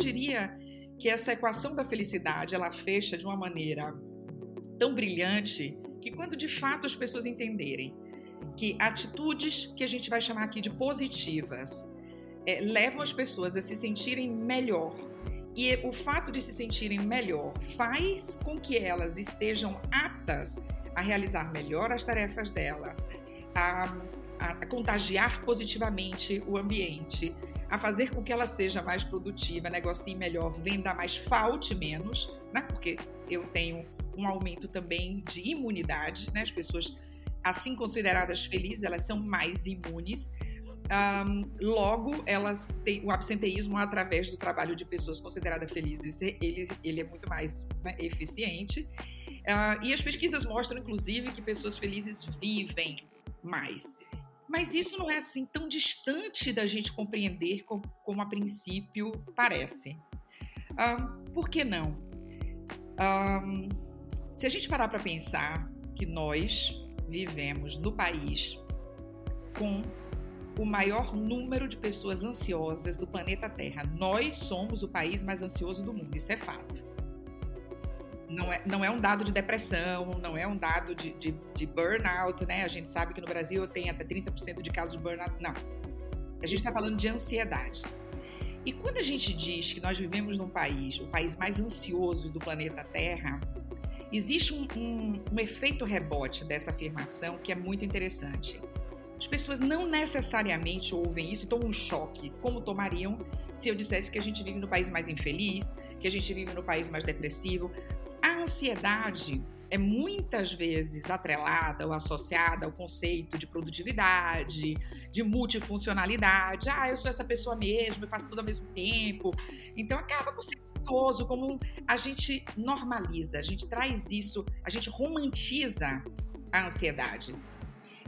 diria que essa equação da felicidade ela fecha de uma maneira tão brilhante que quando de fato as pessoas entenderem que atitudes que a gente vai chamar aqui de positivas é, levam as pessoas a se sentirem melhor. E o fato de se sentirem melhor faz com que elas estejam aptas a realizar melhor as tarefas delas, a, a contagiar positivamente o ambiente, a fazer com que ela seja mais produtiva, negocie melhor, venda mais, falte menos, né? Porque eu tenho um aumento também de imunidade, né? As pessoas assim consideradas felizes, elas são mais imunes. Um, logo, elas têm o absenteísmo através do trabalho de pessoas consideradas felizes, ele, ele é muito mais né, eficiente. Uh, e as pesquisas mostram, inclusive, que pessoas felizes vivem mais. Mas isso não é assim tão distante da gente compreender como, como a princípio parece. Um, por que não? Um, se a gente parar para pensar que nós vivemos no país com o maior número de pessoas ansiosas do planeta Terra. Nós somos o país mais ansioso do mundo, isso é fato. Não é, não é um dado de depressão, não é um dado de, de, de burnout, né? A gente sabe que no Brasil tem até 30% de casos de burnout. Não. A gente está falando de ansiedade. E quando a gente diz que nós vivemos num país, o país mais ansioso do planeta Terra, existe um, um, um efeito rebote dessa afirmação que é muito interessante. As pessoas não necessariamente ouvem isso e tomam um choque, como tomariam se eu dissesse que a gente vive no país mais infeliz, que a gente vive no país mais depressivo. Ansiedade é muitas vezes atrelada ou associada ao conceito de produtividade, de multifuncionalidade. Ah, eu sou essa pessoa mesmo, eu faço tudo ao mesmo tempo. Então acaba por ser gostoso, como a gente normaliza, a gente traz isso, a gente romantiza a ansiedade.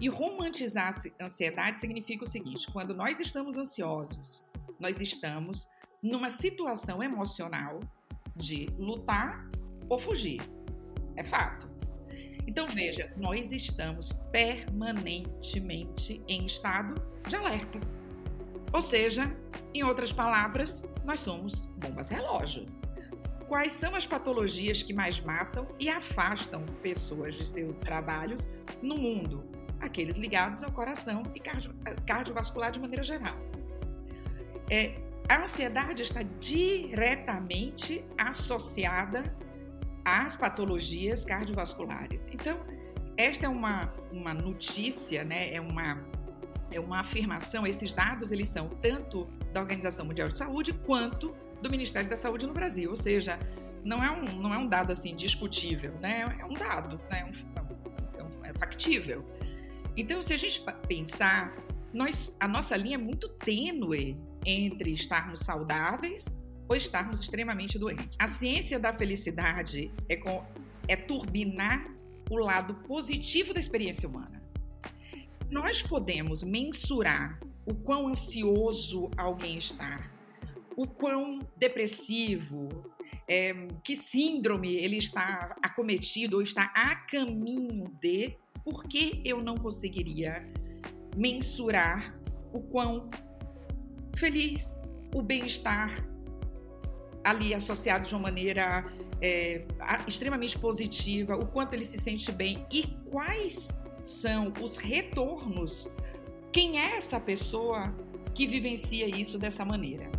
E romantizar a ansiedade significa o seguinte: quando nós estamos ansiosos, nós estamos numa situação emocional de lutar ou fugir. É fato. Então veja, nós estamos permanentemente em estado de alerta. Ou seja, em outras palavras, nós somos bombas relógio. Quais são as patologias que mais matam e afastam pessoas de seus trabalhos no mundo? Aqueles ligados ao coração e cardio, cardiovascular de maneira geral. É, a ansiedade está diretamente associada às patologias cardiovasculares. Então, esta é uma, uma notícia, né? é, uma, é uma afirmação, esses dados eles são tanto da Organização Mundial de Saúde quanto do Ministério da Saúde no Brasil, ou seja, não é um, não é um dado assim discutível, né? é um dado, né? é, um, é, um, é factível. Então, se a gente pensar, nós, a nossa linha é muito tênue entre estarmos saudáveis ou estarmos extremamente doentes. A ciência da felicidade é, com, é turbinar o lado positivo da experiência humana. Nós podemos mensurar o quão ansioso alguém está, o quão depressivo, é, que síndrome ele está acometido ou está a caminho de, por que eu não conseguiria mensurar o quão feliz, o bem-estar ali associado de uma maneira é, extremamente positiva, o quanto ele se sente bem e quais são os retornos. Quem é essa pessoa que vivencia isso dessa maneira?